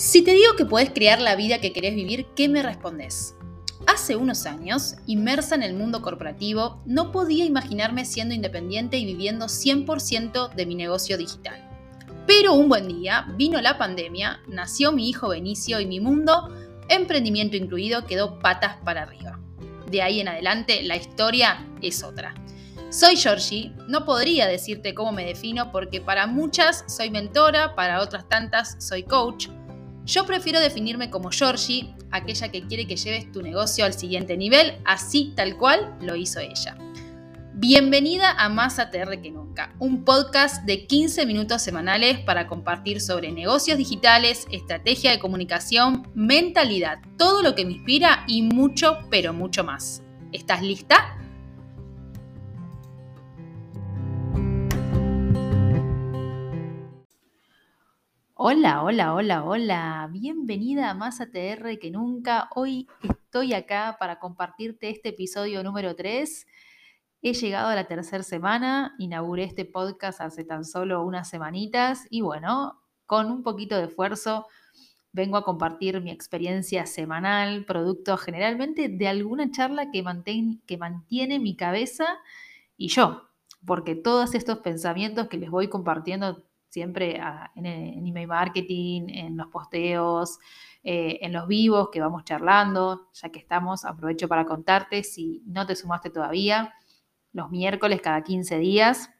Si te digo que podés crear la vida que querés vivir, ¿qué me respondes? Hace unos años, inmersa en el mundo corporativo, no podía imaginarme siendo independiente y viviendo 100% de mi negocio digital. Pero un buen día vino la pandemia, nació mi hijo Benicio y mi mundo, emprendimiento incluido, quedó patas para arriba. De ahí en adelante, la historia es otra. Soy Georgie, no podría decirte cómo me defino porque para muchas soy mentora, para otras tantas soy coach, yo prefiero definirme como Georgie, aquella que quiere que lleves tu negocio al siguiente nivel, así tal cual lo hizo ella. Bienvenida a Más ATR que nunca, un podcast de 15 minutos semanales para compartir sobre negocios digitales, estrategia de comunicación, mentalidad, todo lo que me inspira y mucho, pero mucho más. ¿Estás lista? Hola, hola, hola, hola. Bienvenida a Más ATR que nunca. Hoy estoy acá para compartirte este episodio número 3. He llegado a la tercera semana, inauguré este podcast hace tan solo unas semanitas y bueno, con un poquito de esfuerzo vengo a compartir mi experiencia semanal, producto generalmente de alguna charla que, que mantiene mi cabeza y yo, porque todos estos pensamientos que les voy compartiendo siempre en, email marketing, en los posteos, eh, en los vivos que vamos charlando, ya que estamos, aprovecho para contarte, si no te sumaste todavía, los miércoles cada 15 días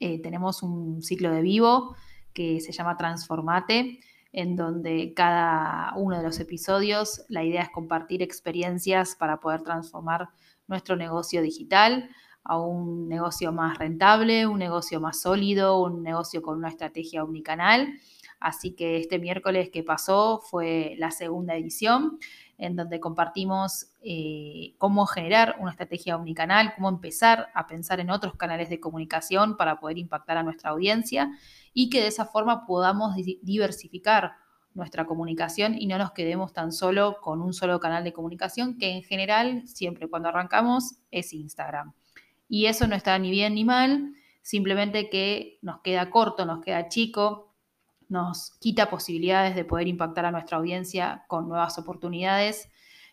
eh, tenemos un ciclo de vivo que se llama Transformate, en donde cada uno de los episodios la idea es compartir experiencias para poder transformar nuestro negocio digital a un negocio más rentable, un negocio más sólido, un negocio con una estrategia omnicanal. Así que este miércoles que pasó fue la segunda edición en donde compartimos eh, cómo generar una estrategia omnicanal, cómo empezar a pensar en otros canales de comunicación para poder impactar a nuestra audiencia y que de esa forma podamos diversificar nuestra comunicación y no nos quedemos tan solo con un solo canal de comunicación que en general siempre cuando arrancamos es Instagram. Y eso no está ni bien ni mal, simplemente que nos queda corto, nos queda chico, nos quita posibilidades de poder impactar a nuestra audiencia con nuevas oportunidades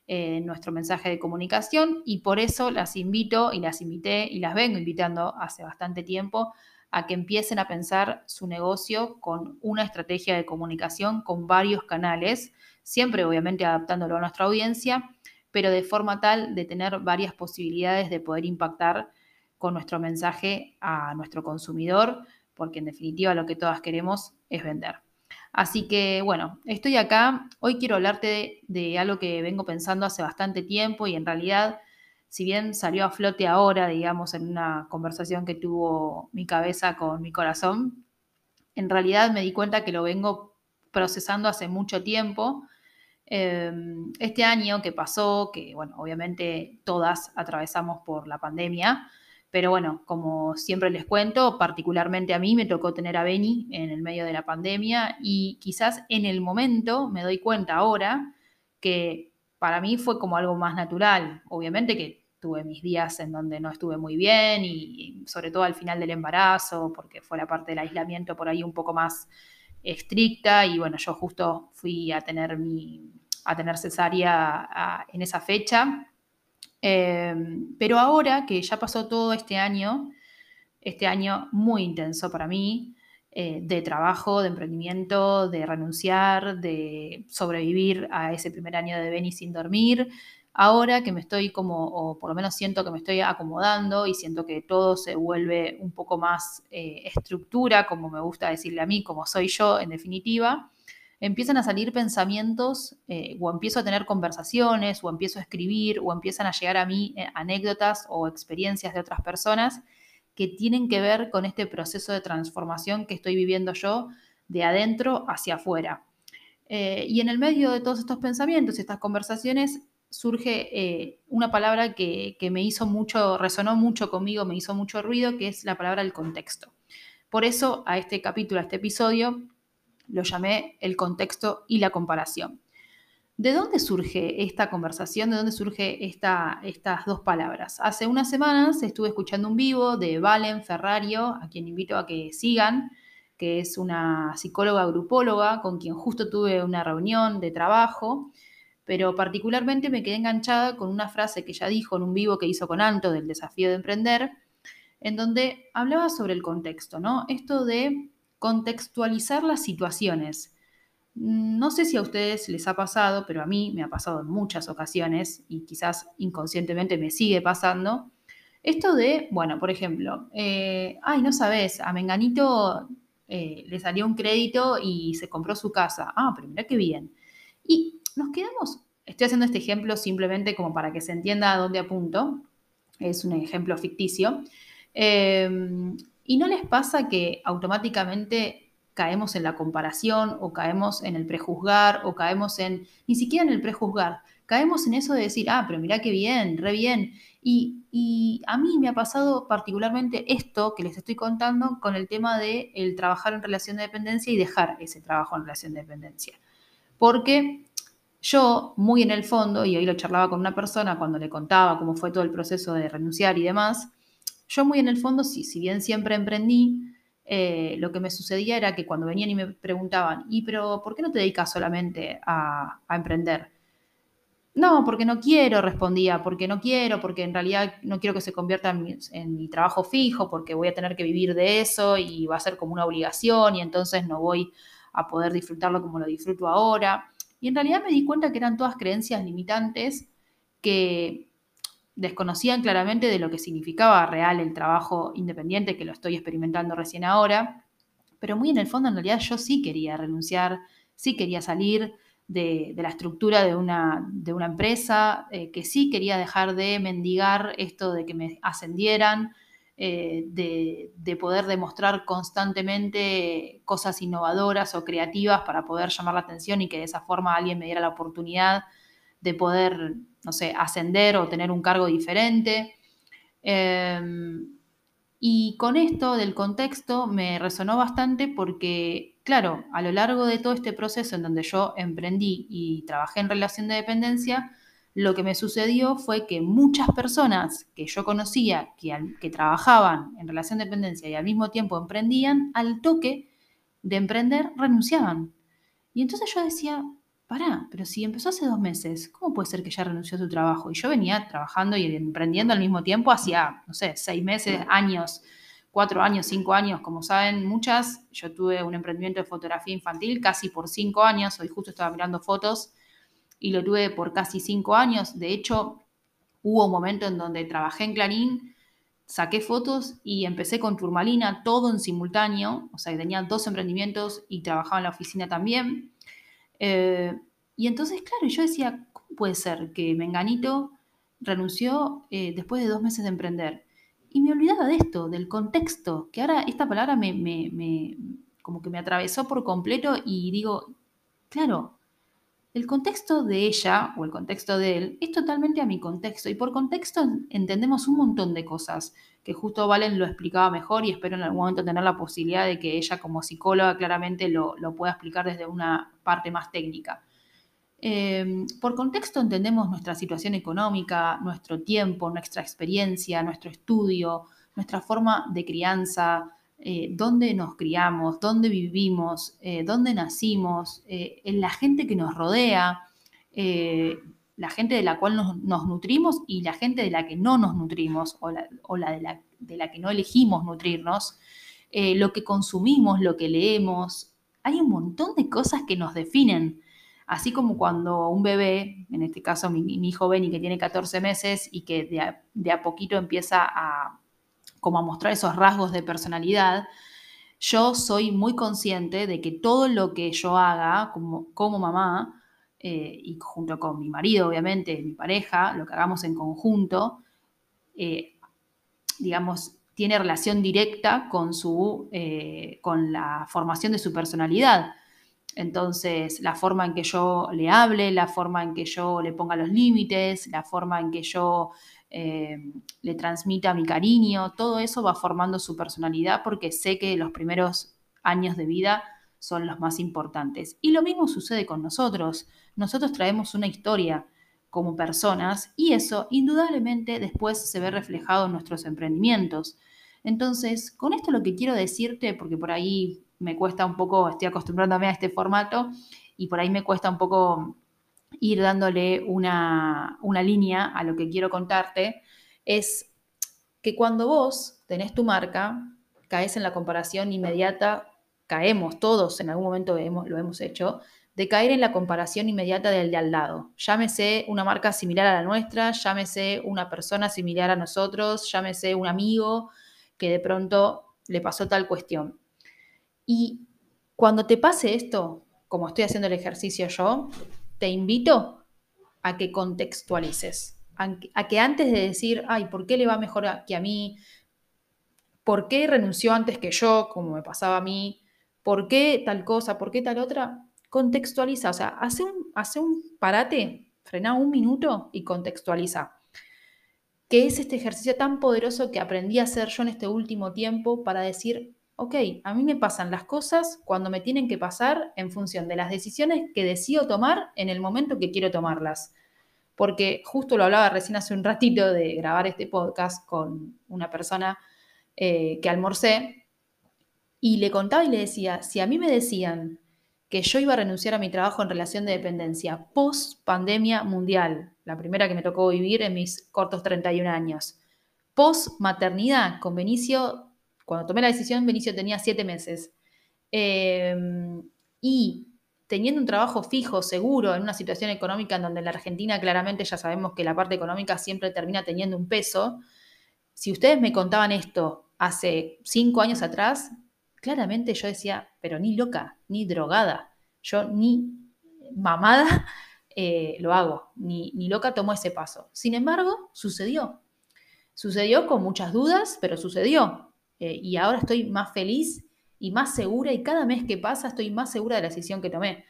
en nuestro mensaje de comunicación y por eso las invito y las invité y las vengo invitando hace bastante tiempo a que empiecen a pensar su negocio con una estrategia de comunicación con varios canales, siempre obviamente adaptándolo a nuestra audiencia, pero de forma tal de tener varias posibilidades de poder impactar nuestro mensaje a nuestro consumidor, porque en definitiva lo que todas queremos es vender. Así que bueno, estoy acá. Hoy quiero hablarte de, algo que vengo pensando hace bastante tiempo y en realidad, si bien salió a flote ahora, digamos, en una conversación que tuvo mi cabeza con mi corazón, en realidad me di cuenta que lo vengo procesando hace mucho tiempo. Em, este año que pasó, que bueno, obviamente todas atravesamos por la pandemia, pero bueno, como siempre les cuento, particularmente a mí me tocó tener a Beni en el medio de la pandemia y quizás en el momento me doy cuenta ahora que para mí fue como algo más natural. Obviamente que tuve mis días en donde no estuve muy bien y, sobre todo al final del embarazo, porque fue la parte del aislamiento por ahí un poco más estricta y bueno, yo justo fui a tener mi a tener cesárea en esa fecha Em, pero ahora que ya pasó todo este año, este año muy intenso para mí, eh, de trabajo, de emprendimiento, de renunciar, de sobrevivir a ese primer año de Beni sin dormir, ahora que me estoy como, o por lo menos siento que me estoy acomodando y siento que todo se vuelve un poco más eh, estructura, como me gusta decirle a mí, como soy yo en definitiva, empiezan a salir pensamientos eh, o empiezo a tener conversaciones o empiezo a escribir o empiezan a llegar a mí eh, anécdotas o experiencias de otras personas que tienen que ver con este proceso de transformación que estoy viviendo yo de adentro hacia afuera. Eh, y en el medio de todos estos pensamientos, estas conversaciones, surge una palabra que, que me hizo mucho, resonó mucho conmigo, me hizo mucho ruido, que es la palabra del contexto. Por eso a este capítulo, a este episodio, lo llamé el contexto y la comparación. ¿De dónde surge esta conversación? ¿De dónde surge esta, estas dos palabras? Hace unas semanas estuve escuchando un vivo de Valen Ferrario, a quien invito a que sigan. que es una psicóloga grupóloga con quien justo tuve una reunión de trabajo, pero particularmente me quedé enganchada con una frase que ella dijo en un vivo que hizo con Anto del desafío de emprender, en donde hablaba sobre el contexto, ¿no? Esto de contextualizar las situaciones. No sé si a ustedes les ha pasado, pero a mí me ha pasado en muchas ocasiones y quizás inconscientemente me sigue pasando. Esto de, bueno, por ejemplo, eh, ay, no sabes, a Menganito eh, le salió un crédito y se compró su casa. Ah, pero mira qué bien. Y nos quedamos, estoy haciendo este ejemplo simplemente como para que se entienda a dónde apunto, es un ejemplo ficticio, Em, ¿Y no les pasa que automáticamente caemos en la comparación o caemos en el prejuzgar o caemos en, ni siquiera en el prejuzgar, caemos en eso de decir, ah, pero mira qué bien, re bien. Y, y, a mí me ha pasado particularmente esto que les estoy contando con el tema de el trabajar en relación de dependencia y dejar ese trabajo en relación de dependencia. Porque yo, muy en el fondo, y hoy lo charlaba con una persona cuando le contaba cómo fue todo el proceso de renunciar y demás, yo muy en el fondo, sí, si bien siempre emprendí, eh, lo que me sucedía era que cuando venían y me preguntaban, ¿y pero por qué no te dedicas solamente a, emprender? No, porque no quiero, respondía, porque no quiero, porque en realidad no quiero que se convierta en mi, trabajo fijo, porque voy a tener que vivir de eso y va a ser como una obligación y entonces no voy a poder disfrutarlo como lo disfruto ahora. Y en realidad me di cuenta que eran todas creencias limitantes que desconocían claramente de lo que significaba real el trabajo independiente, que lo estoy experimentando recién ahora, pero muy en el fondo en realidad yo sí quería renunciar, sí quería salir de, la estructura de una, de una empresa, eh, que sí quería dejar de mendigar esto de que me ascendieran, eh, de, de, poder demostrar constantemente cosas innovadoras o creativas para poder llamar la atención y que de esa forma alguien me diera la oportunidad de poder, no sé, ascender o tener un cargo diferente. Em, y con esto del contexto me resonó bastante porque, claro, a lo largo de todo este proceso en donde yo emprendí y trabajé en relación de dependencia, lo que me sucedió fue que muchas personas que yo conocía que, que trabajaban en relación de dependencia y al mismo tiempo emprendían, al toque de emprender renunciaban. Y entonces yo decía, pará, pero si empezó hace dos meses, ¿cómo puede ser que ya renunció a su trabajo? Y yo venía trabajando y emprendiendo al mismo tiempo hacía, no sé, seis meses, años, cuatro años, cinco años, como saben muchas. Yo tuve un emprendimiento de fotografía infantil casi por cinco años, hoy justo estaba mirando fotos y lo tuve por casi cinco años. De hecho, hubo un momento en donde trabajé en Clarín, saqué fotos y empecé con Turmalina, todo en simultáneo, o sea, tenía dos emprendimientos y trabajaba en la oficina también. Eh, y entonces, claro, yo decía, ¿cómo puede ser que Menganito renunció eh, después de dos meses de emprender? Y me olvidaba de esto, del contexto, que ahora esta palabra me, me, como que me atravesó por completo y digo, claro, el contexto de ella o el contexto de él es totalmente a mi contexto y por contexto entendemos un montón de cosas que justo Valen lo explicaba mejor y espero en algún momento tener la posibilidad de que ella como psicóloga claramente lo, pueda explicar desde una parte más técnica. Em, por contexto entendemos nuestra situación económica, nuestro tiempo, nuestra experiencia, nuestro estudio, nuestra forma de crianza, eh, dónde nos criamos, dónde vivimos, eh, dónde nacimos, eh, en la gente que nos rodea, la gente de la cual nos, nutrimos y la gente de la que no nos nutrimos o la, de, la, que no elegimos nutrirnos, lo que consumimos, lo que leemos. Hay un montón de cosas que nos definen. Así como cuando un bebé, en este caso mi, hijo Benny, que tiene 14 meses y que de a poquito empieza a, como a mostrar esos rasgos de personalidad, yo soy muy consciente de que todo lo que yo haga como, mamá, eh, y junto con mi marido, obviamente, mi pareja, lo que hagamos en conjunto, eh, digamos, tiene relación directa con, su, eh, con la formación de su personalidad. Entonces, la forma en que yo le hable, la forma en que yo le ponga los límites, la forma en que yo eh, le transmita mi cariño, todo eso va formando su personalidad porque sé que los primeros años de vida son los más importantes. Y lo mismo sucede con nosotros. Nosotros traemos una historia como personas y eso indudablemente después se ve reflejado en nuestros emprendimientos. Entonces, con esto lo que quiero decirte, porque por ahí me cuesta un poco, estoy acostumbrándome a este formato y por ahí me cuesta un poco ir dándole una, una línea a lo que quiero contarte, es que cuando vos tenés tu marca, caes en la comparación inmediata, caemos todos, en algún momento lo hemos hecho, de caer en la comparación inmediata del de al lado. Llámese una marca similar a la nuestra, llámese una persona similar a nosotros, llámese un amigo que de pronto le pasó tal cuestión. Y cuando te pase esto, como estoy haciendo el ejercicio yo, te invito a que contextualices, a que antes de decir, ay, ¿por qué le va mejor que a mí? ¿Por qué renunció antes que yo, como me pasaba a mí? ¿Por qué tal cosa? ¿Por qué tal otra? contextualiza, o sea, hace un, hace un parate, frena un minuto y contextualiza. ¿Qué es este ejercicio tan poderoso que aprendí a hacer yo en este último tiempo para decir, ok, a mí me pasan las cosas cuando me tienen que pasar en función de las decisiones que decido tomar en el momento que quiero tomarlas? Porque justo lo hablaba recién hace un ratito de grabar este podcast con una persona eh, que almorcé y le contaba y le decía, si a mí me decían que yo iba a renunciar a mi trabajo en relación de dependencia post pandemia mundial, la primera que me tocó vivir en mis cortos 31 años. Post maternidad con Benicio, cuando tomé la decisión, Benicio tenía 7 meses. Em, y teniendo un trabajo fijo, seguro, en una situación económica en donde en la Argentina claramente ya sabemos que la parte económica siempre termina teniendo un peso, si ustedes me contaban esto hace 5 años atrás, claramente yo decía, pero ni loca, ni drogada, yo ni mamada eh, lo hago, ni, ni loca tomo ese paso. Sin embargo, sucedió. Sucedió con muchas dudas, pero sucedió. Eh, y ahora estoy más feliz y más segura y cada mes que pasa estoy más segura de la decisión que tomé.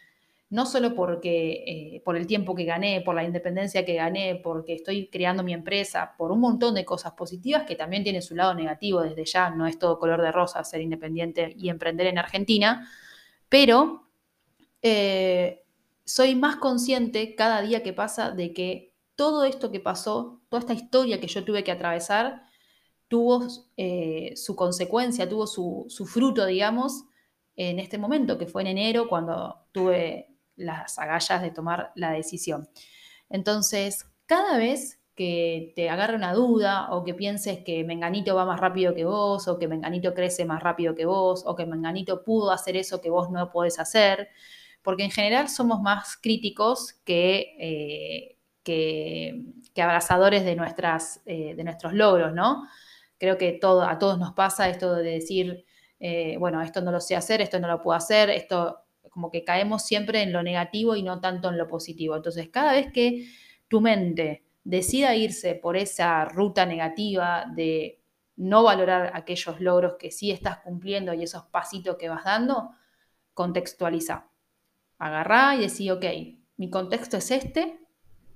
No solo porque, eh, por el tiempo que gané, por la independencia que gané, porque estoy creando mi empresa, por un montón de cosas positivas que también tiene su lado negativo desde ya, no es todo color de rosa ser independiente y emprender en Argentina, pero eh, soy más consciente cada día que pasa de que todo esto que pasó, toda esta historia que yo tuve que atravesar, tuvo eh, su consecuencia, tuvo su, su fruto, digamos, en este momento, que fue en enero, cuando tuve las agallas de tomar la decisión. Entonces, cada vez que te agarre una duda o que pienses que Menganito va más rápido que vos o que Menganito crece más rápido que vos o que Menganito pudo hacer eso que vos no podés hacer, porque en general somos más críticos que, eh, que, abrazadores de, nuestras, eh, de nuestros logros, ¿no? Creo que todo, a todos nos pasa esto de decir, eh, bueno, esto no lo sé hacer, esto no lo puedo hacer, esto como que caemos siempre en lo negativo y no tanto en lo positivo. Entonces, cada vez que tu mente decida irse por esa ruta negativa de no valorar aquellos logros que sí estás cumpliendo y esos pasitos que vas dando, contextualiza. Agarrá y decir, ok, mi contexto es este,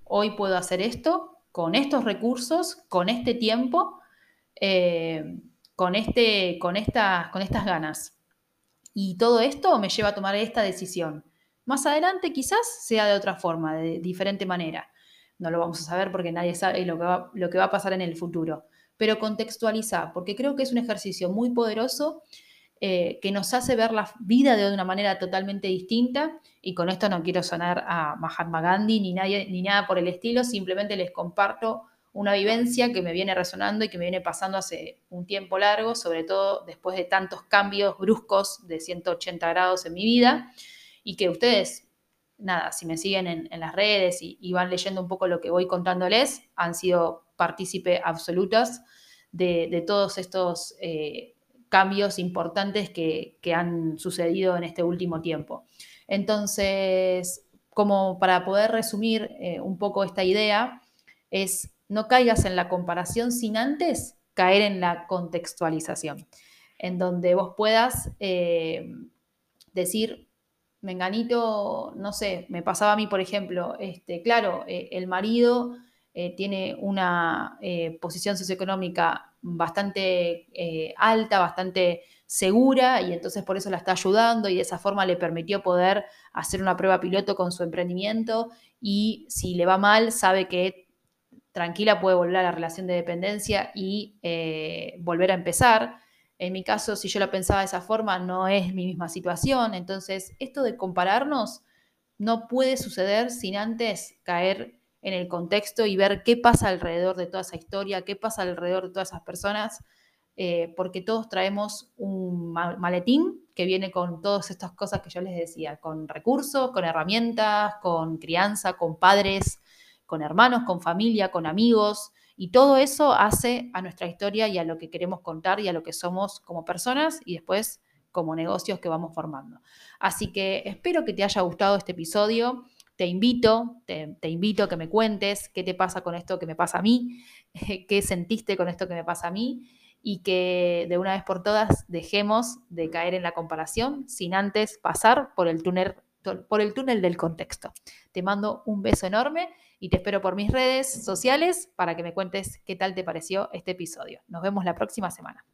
hoy puedo hacer esto, con estos recursos, con este tiempo, eh, con, este, con, estas, con estas ganas. Y todo esto me lleva a tomar esta decisión. Más adelante quizás sea de otra forma, de diferente manera. No lo vamos a saber porque nadie sabe lo que va, lo que va a pasar en el futuro. Pero contextualiza, porque creo que es un ejercicio muy poderoso eh, que nos hace ver la vida de una manera totalmente distinta. Y con esto no quiero sonar a Mahatma Gandhi ni, nadie, ni nada por el estilo, simplemente les comparto una vivencia que me viene resonando y que me viene pasando hace un tiempo largo, sobre todo después de tantos cambios bruscos de 180 grados en mi vida, y que ustedes, nada, si me siguen en, las redes y, van leyendo un poco lo que voy contándoles, han sido partícipe absolutas de, todos estos eh, cambios importantes que, han sucedido en este último tiempo. Entonces, como para poder resumir eh, un poco esta idea, es no caigas en la comparación sin antes caer en la contextualización, en donde vos puedas eh, decir, menganito, no sé, me pasaba a mí, por ejemplo, este, claro, eh, el marido eh, tiene una posición socioeconómica bastante alta, bastante segura, y entonces por eso la está ayudando y de esa forma le permitió poder hacer una prueba piloto con su emprendimiento y si le va mal, sabe que tranquila puede volver a la relación de dependencia y eh, volver a empezar. En mi caso, si yo lo pensaba de esa forma, no es mi misma situación. Entonces, esto de compararnos no puede suceder sin antes caer en el contexto y ver qué pasa alrededor de toda esa historia, qué pasa alrededor de todas esas personas, eh, porque todos traemos un maletín que viene con todas estas cosas que yo les decía, con recursos, con herramientas, con crianza, con padres, con hermanos, con familia, con amigos, y todo eso hace a nuestra historia y a lo que queremos contar y a lo que somos como personas y después como negocios que vamos formando. Así que espero que te haya gustado este episodio. Te invito, te, invito a que me cuentes qué te pasa con esto que me pasa a mí, qué sentiste con esto que me pasa a mí y que de una vez por todas dejemos de caer en la comparación sin antes pasar por el túnel, por el túnel del contexto. Te mando un beso enorme y te espero por mis redes sociales para que me cuentes qué tal te pareció este episodio. Nos vemos la próxima semana.